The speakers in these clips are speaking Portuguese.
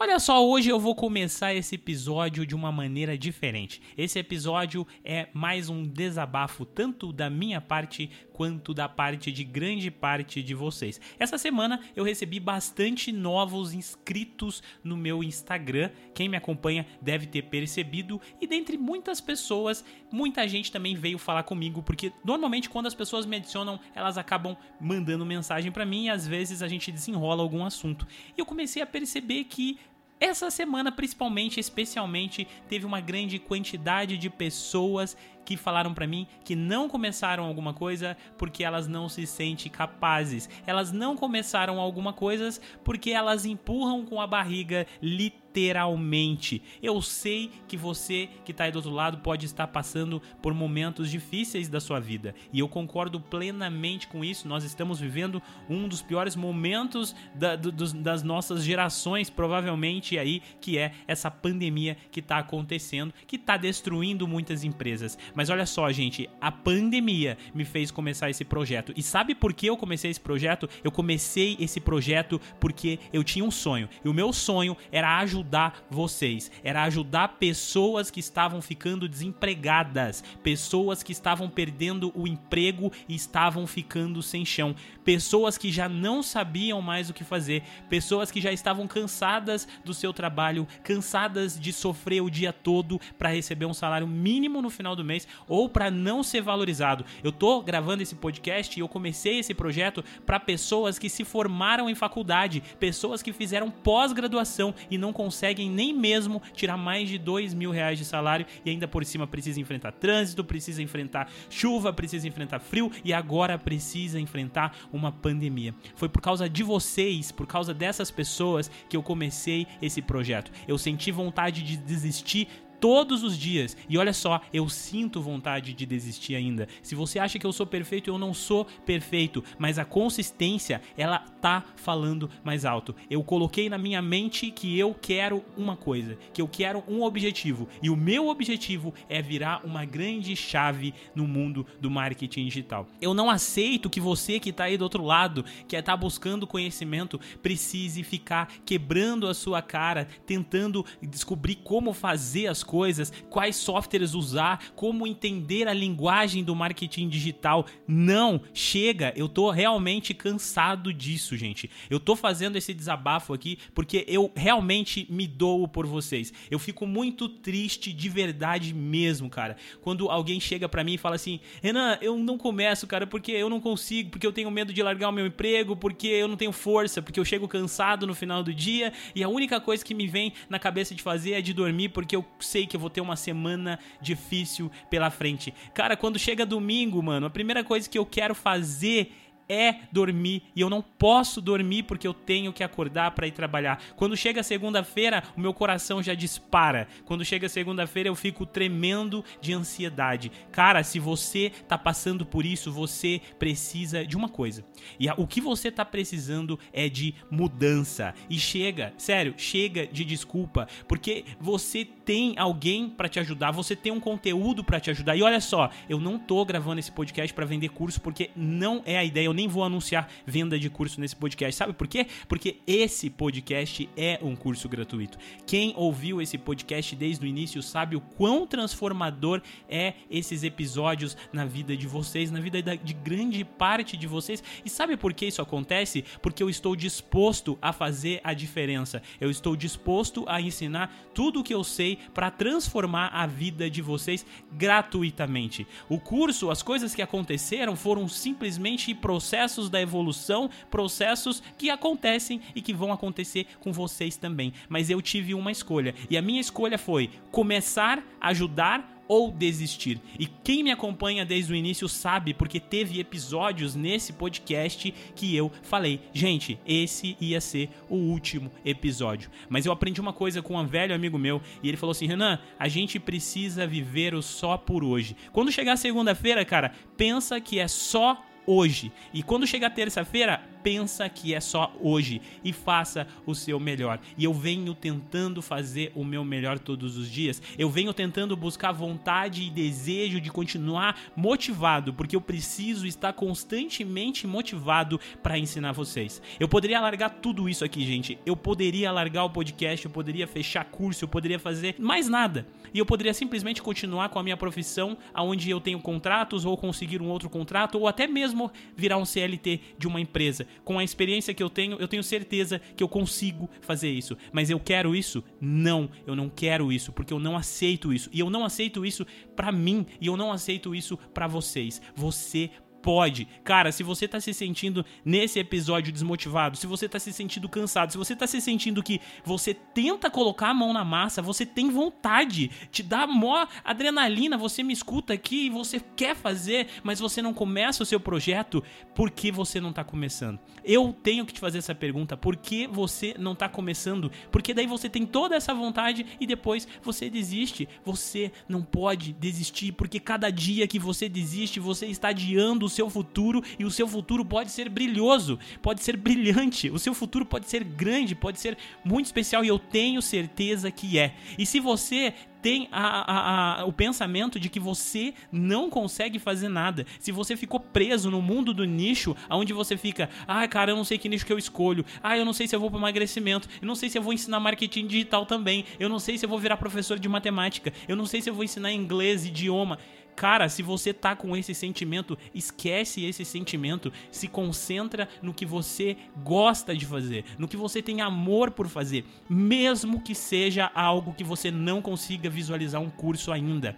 Olha só, hoje eu vou começar esse episódio de uma maneira diferente. Esse episódio é mais um desabafo, tanto da minha parte quanto da parte de grande parte de vocês. Essa semana eu recebi bastante novos inscritos no meu Instagram. Quem me acompanha deve ter percebido, e dentre muitas pessoas, muita gente também veio falar comigo, porque normalmente quando as pessoas me adicionam, elas acabam mandando mensagem para mim e às vezes a gente desenrola algum assunto. E eu comecei a perceber que essa semana, principalmente, especialmente, teve uma grande quantidade de pessoas que falaram para mim que não começaram alguma coisa porque elas não se sentem capazes. Elas não começaram alguma coisa porque elas empurram com a barriga literalmente. Eu sei que você que está aí do outro lado pode estar passando por momentos difíceis da sua vida e eu concordo plenamente com isso. Nós estamos vivendo um dos piores momentos da, do, das nossas gerações, provavelmente aí, que é essa pandemia que está acontecendo, que está destruindo muitas empresas. Mas olha só, gente, a pandemia me fez começar esse projeto. E sabe por que eu comecei esse projeto? Eu comecei esse projeto porque eu tinha um sonho. E o meu sonho era ajudar vocês, era ajudar pessoas que estavam ficando desempregadas, pessoas que estavam perdendo o emprego e estavam ficando sem chão, pessoas que já não sabiam mais o que fazer, pessoas que já estavam cansadas do seu trabalho, cansadas de sofrer o dia todo para receber um salário mínimo no final do mês ou para não ser valorizado. Eu tô gravando esse podcast e eu comecei esse projeto para pessoas que se formaram em faculdade, pessoas que fizeram pós-graduação e não conseguem nem mesmo tirar mais de dois mil reais de salário e ainda por cima precisa enfrentar trânsito, precisa enfrentar chuva, precisa enfrentar frio e agora precisa enfrentar uma pandemia. Foi por causa de vocês, por causa dessas pessoas que eu comecei esse projeto. Eu senti vontade de desistir todos os dias. E olha só, eu sinto vontade de desistir ainda. Se você acha que eu sou perfeito, eu não sou perfeito, mas a consistência, ela tá falando mais alto. Eu coloquei na minha mente que eu quero uma coisa, que eu quero um objetivo, e o meu objetivo é virar uma grande chave no mundo do marketing digital. Eu não aceito que você que tá aí do outro lado, que é tá buscando conhecimento, precise ficar quebrando a sua cara, tentando descobrir como fazer as coisas, quais softwares usar, como entender a linguagem do marketing digital. Não, chega, eu tô realmente cansado disso, gente. Eu tô fazendo esse desabafo aqui porque eu realmente me dou por vocês. Eu fico muito triste de verdade mesmo, cara. Quando alguém chega para mim e fala assim: "Renan, eu não começo, cara, porque eu não consigo, porque eu tenho medo de largar o meu emprego, porque eu não tenho força, porque eu chego cansado no final do dia e a única coisa que me vem na cabeça de fazer é de dormir porque eu sei sei que eu vou ter uma semana difícil pela frente. Cara, quando chega domingo, mano, a primeira coisa que eu quero fazer é dormir e eu não posso dormir porque eu tenho que acordar para ir trabalhar. Quando chega segunda-feira, o meu coração já dispara. Quando chega segunda-feira, eu fico tremendo de ansiedade. Cara, se você tá passando por isso, você precisa de uma coisa. E o que você tá precisando é de mudança. E chega, sério, chega de desculpa, porque você tem alguém para te ajudar, você tem um conteúdo para te ajudar. E olha só, eu não tô gravando esse podcast para vender curso porque não é a ideia. Eu nem vou anunciar venda de curso nesse podcast. Sabe por quê? Porque esse podcast é um curso gratuito. Quem ouviu esse podcast desde o início sabe o quão transformador é esses episódios na vida de vocês, na vida de grande parte de vocês. E sabe por que isso acontece? Porque eu estou disposto a fazer a diferença. Eu estou disposto a ensinar tudo o que eu sei para transformar a vida de vocês gratuitamente. O curso, as coisas que aconteceram foram simplesmente processos processos da evolução, processos que acontecem e que vão acontecer com vocês também. Mas eu tive uma escolha e a minha escolha foi começar a ajudar ou desistir. E quem me acompanha desde o início sabe, porque teve episódios nesse podcast que eu falei, gente, esse ia ser o último episódio. Mas eu aprendi uma coisa com um velho amigo meu e ele falou assim: Renan, a gente precisa viver o só por hoje. Quando chegar segunda-feira, cara, pensa que é só hoje. E quando chega terça-feira, pensa que é só hoje e faça o seu melhor. E eu venho tentando fazer o meu melhor todos os dias. Eu venho tentando buscar vontade e desejo de continuar motivado, porque eu preciso estar constantemente motivado para ensinar vocês. Eu poderia largar tudo isso aqui, gente. Eu poderia largar o podcast, eu poderia fechar curso, eu poderia fazer mais nada. E eu poderia simplesmente continuar com a minha profissão, aonde eu tenho contratos ou conseguir um outro contrato ou até mesmo virar um CLT de uma empresa. Com a experiência que eu tenho, eu tenho certeza que eu consigo fazer isso. Mas eu quero isso? Não, eu não quero isso, porque eu não aceito isso. E eu não aceito isso para mim e eu não aceito isso para vocês. Você pode. Cara, se você tá se sentindo nesse episódio desmotivado, se você tá se sentindo cansado, se você tá se sentindo que você tenta colocar a mão na massa, você tem vontade, te dá mó adrenalina, você me escuta aqui e você quer fazer, mas você não começa o seu projeto, por que você não tá começando? Eu tenho que te fazer essa pergunta, por que você não tá começando? Porque daí você tem toda essa vontade e depois você desiste. Você não pode desistir, porque cada dia que você desiste, você está adiando o seu futuro e o seu futuro pode ser brilhoso, pode ser brilhante, o seu futuro pode ser grande, pode ser muito especial e eu tenho certeza que é. E se você tem a, a, a, o pensamento de que você não consegue fazer nada. Se você ficou preso no mundo do nicho, onde você fica, ah, cara, eu não sei que nicho que eu escolho, ah, eu não sei se eu vou para emagrecimento, eu não sei se eu vou ensinar marketing digital também, eu não sei se eu vou virar professor de matemática, eu não sei se eu vou ensinar inglês, idioma. Cara, se você tá com esse sentimento, esquece esse sentimento, se concentra no que você gosta de fazer, no que você tem amor por fazer, mesmo que seja algo que você não consiga visualizar um curso ainda.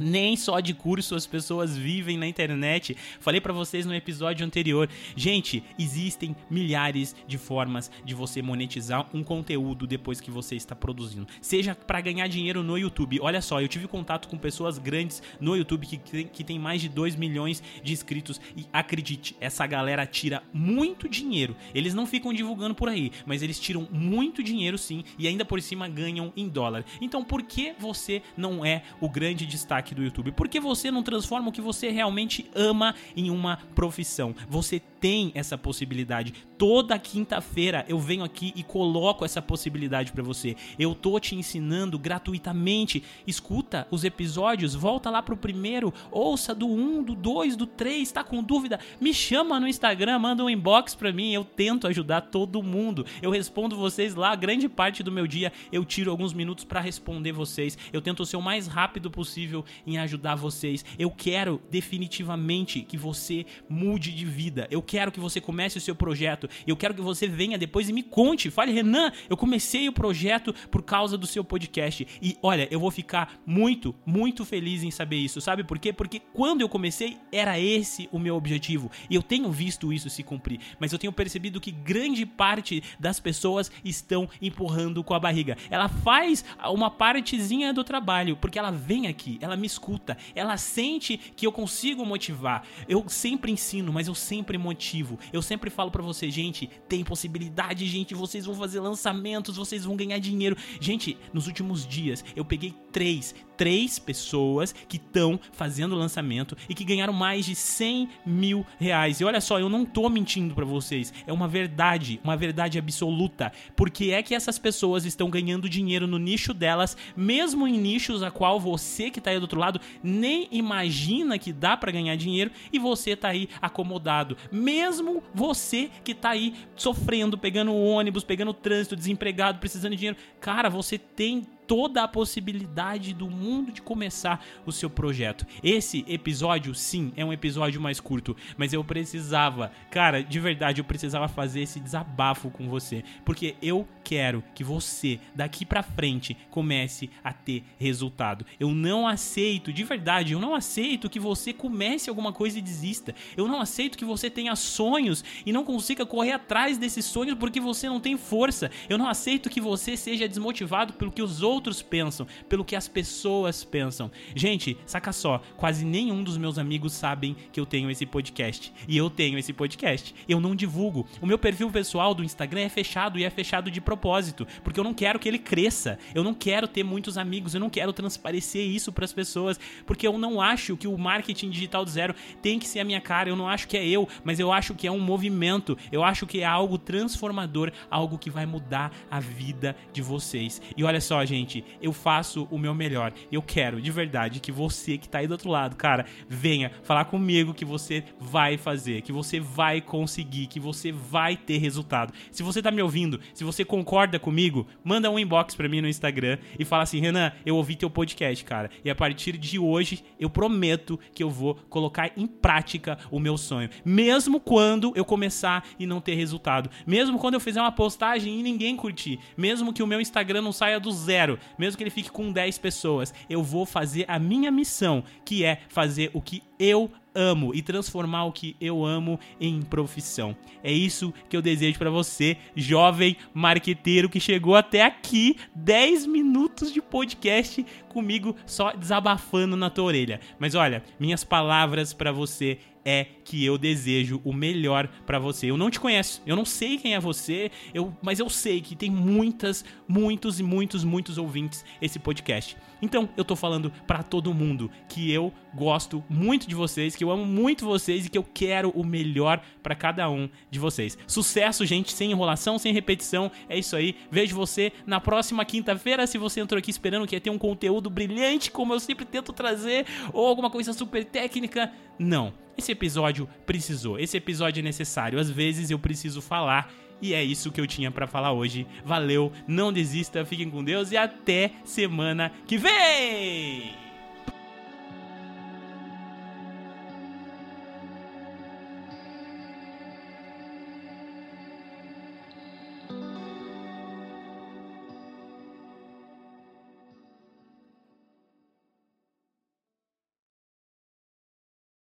Nem só de curso as pessoas vivem na internet. Falei para vocês no episódio anterior. Gente, existem milhares de formas de você monetizar um conteúdo depois que você está produzindo. Seja para ganhar dinheiro no YouTube. Olha só, eu tive contato com pessoas grandes no YouTube que, que tem mais de 2 milhões de inscritos. E acredite, essa galera tira muito dinheiro. Eles não ficam divulgando por aí, mas eles tiram muito dinheiro sim e ainda por cima ganham em dólar. Então por que você não é o grande destaque? Do YouTube? Por que você não transforma o que você realmente ama em uma profissão? Você tem essa possibilidade. Toda quinta-feira eu venho aqui e coloco essa possibilidade para você. Eu tô te ensinando gratuitamente. Escuta os episódios, volta lá pro primeiro, ouça do 1, do 2, do 3, tá com dúvida? Me chama no Instagram, manda um inbox para mim, eu tento ajudar todo mundo. Eu respondo vocês lá, grande parte do meu dia eu tiro alguns minutos para responder vocês. Eu tento ser o mais rápido possível em ajudar vocês. Eu quero definitivamente que você mude de vida. Eu quero que você comece o seu projeto. Eu quero que você venha depois e me conte. Fale, Renan, eu comecei o projeto por causa do seu podcast. E olha, eu vou ficar muito, muito feliz em saber isso. Sabe por quê? Porque quando eu comecei, era esse o meu objetivo. E eu tenho visto isso se cumprir. Mas eu tenho percebido que grande parte das pessoas estão empurrando com a barriga. Ela faz uma partezinha do trabalho, porque ela vem aqui, ela me escuta, ela sente que eu consigo motivar. Eu sempre ensino, mas eu sempre Eu sempre falo para vocês, gente, tem possibilidade, gente, vocês vão fazer lançamentos, vocês vão ganhar dinheiro. Gente, nos últimos dias eu peguei três, três pessoas que estão fazendo lançamento e que ganharam mais de 100 mil reais. E olha só, eu não tô mentindo para vocês, é uma verdade, uma verdade absoluta. Porque é que essas pessoas estão ganhando dinheiro no nicho delas, mesmo em nichos a qual você que tá aí do outro lado nem imagina que dá para ganhar dinheiro e você tá aí acomodado. Mesmo você que tá aí sofrendo, pegando ônibus, pegando trânsito, desempregado, precisando de dinheiro, cara, você tem toda a possibilidade do mundo de começar o seu projeto. Esse episódio, sim, é um episódio mais curto, mas eu precisava, cara, de verdade, eu precisava fazer esse desabafo com você, porque eu quero que você daqui para frente comece a ter resultado. Eu não aceito, de verdade, eu não aceito que você comece alguma coisa e desista. Eu não aceito que você tenha sonhos e não consiga correr atrás desses sonhos porque você não tem força. Eu não aceito que você seja desmotivado pelo que os outros outros pensam, pelo que as pessoas pensam. Gente, saca só, quase nenhum dos meus amigos sabem que eu tenho esse podcast. E eu tenho esse podcast. Eu não divulgo. O meu perfil pessoal do Instagram é fechado e é fechado de propósito porque eu não quero que ele cresça. Eu não quero ter muitos amigos, eu não quero transparecer isso para as pessoas, porque eu não acho que o marketing digital do zero tem que ser a minha cara. Eu não acho que é eu, mas eu acho que é um movimento. Eu acho que é algo transformador, algo que vai mudar a vida de vocês. E olha só, gente, eu faço o meu melhor. Eu quero de verdade que você que tá aí do outro lado, cara, venha falar comigo que você vai fazer, que você vai conseguir, que você vai ter resultado. Se você tá me ouvindo, se você concorda comigo, manda um inbox para mim no Instagram e fala assim: "Renan, eu ouvi teu podcast, cara, e a partir de hoje eu prometo que eu vou colocar em prática o meu sonho, mesmo quando eu começar e não ter resultado, mesmo quando eu fizer uma postagem e ninguém curtir, mesmo que o meu Instagram não saia do zero, mesmo que ele fique com 10 pessoas, eu vou fazer a minha missão, que é fazer o que eu amo e transformar o que eu amo em profissão. É isso que eu desejo para você, jovem marqueteiro que chegou até aqui, 10 minutos de podcast comigo só desabafando na tua orelha. Mas olha, minhas palavras para você é que eu desejo o melhor para você. Eu não te conheço, eu não sei quem é você, eu, mas eu sei que tem muitas, muitos e muitos, muitos ouvintes esse podcast. Então, eu tô falando para todo mundo que eu gosto muito de vocês, que eu amo muito vocês e que eu quero o melhor para cada um de vocês. Sucesso, gente, sem enrolação, sem repetição. É isso aí. Vejo você na próxima quinta-feira. Se você entrou aqui esperando que ia ter um conteúdo brilhante, como eu sempre tento trazer, ou alguma coisa super técnica, não. Esse episódio precisou, esse episódio é necessário. Às vezes eu preciso falar e é isso que eu tinha para falar hoje. Valeu, não desista, fiquem com Deus e até semana que vem!